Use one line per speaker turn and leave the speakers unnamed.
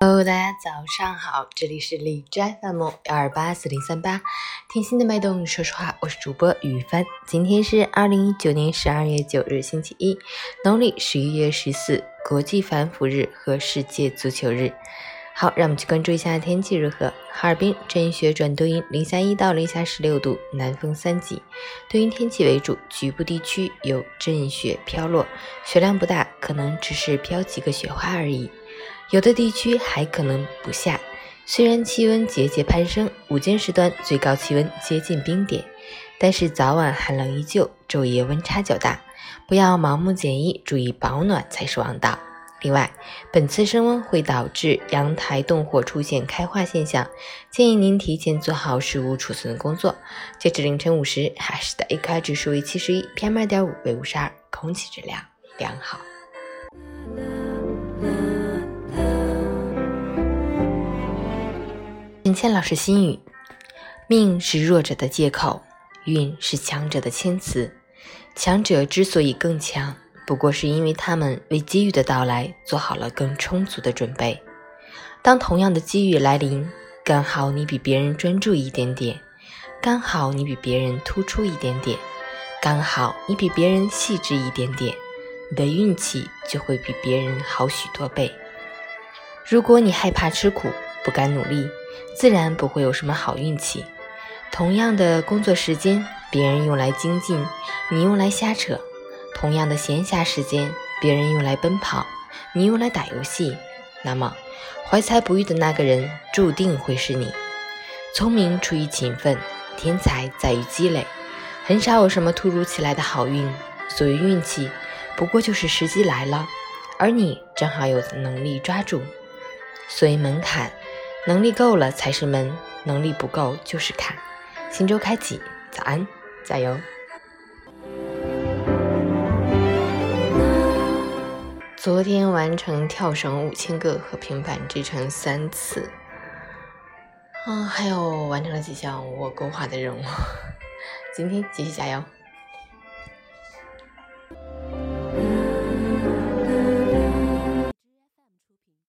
Hello，大家早上好，这里是李斋 FM 幺二八四零三八，听心的脉动。说实话，我是主播雨帆。今天是二零一九年十二月九日，星期一，农历十一月十四，国际反腐日和世界足球日。好，让我们去关注一下天气如何。哈尔滨阵雪转多云，零下一到零下十六度，南风三级，多云天气为主，局部地区有阵雪飘落，雪量不大，可能只是飘几个雪花而已。有的地区还可能不下，虽然气温节节攀升，午间时段最高气温接近冰点，但是早晚寒冷依旧，昼夜温差较大，不要盲目减衣，注意保暖才是王道。另外，本次升温会导致阳台动火出现开化现象，建议您提前做好食物储存工作。截至凌晨五时，哈市的 AQI 指数为七十一，PM 二点五为五十二，空气质量良好。陈倩老师心语：命是弱者的借口，运是强者的谦词。强者之所以更强，不过是因为他们为机遇的到来做好了更充足的准备。当同样的机遇来临，刚好你比别人专注一点点，刚好你比别人突出一点点，刚好你比别人细致一点点，你的运气就会比别人好许多倍。如果你害怕吃苦，不敢努力，自然不会有什么好运气。同样的工作时间，别人用来精进，你用来瞎扯；同样的闲暇时间，别人用来奔跑，你用来打游戏。那么，怀才不遇的那个人注定会是你。聪明出于勤奋，天才在于积累。很少有什么突如其来的好运，所谓运气，不过就是时机来了，而你正好有能力抓住。所以门槛。能力够了才是门，能力不够就是坎。新周开启，早安，加油！昨天完成跳绳五千个和平板支撑三次，啊，还有完成了几项我勾画的任务。今天继续加油！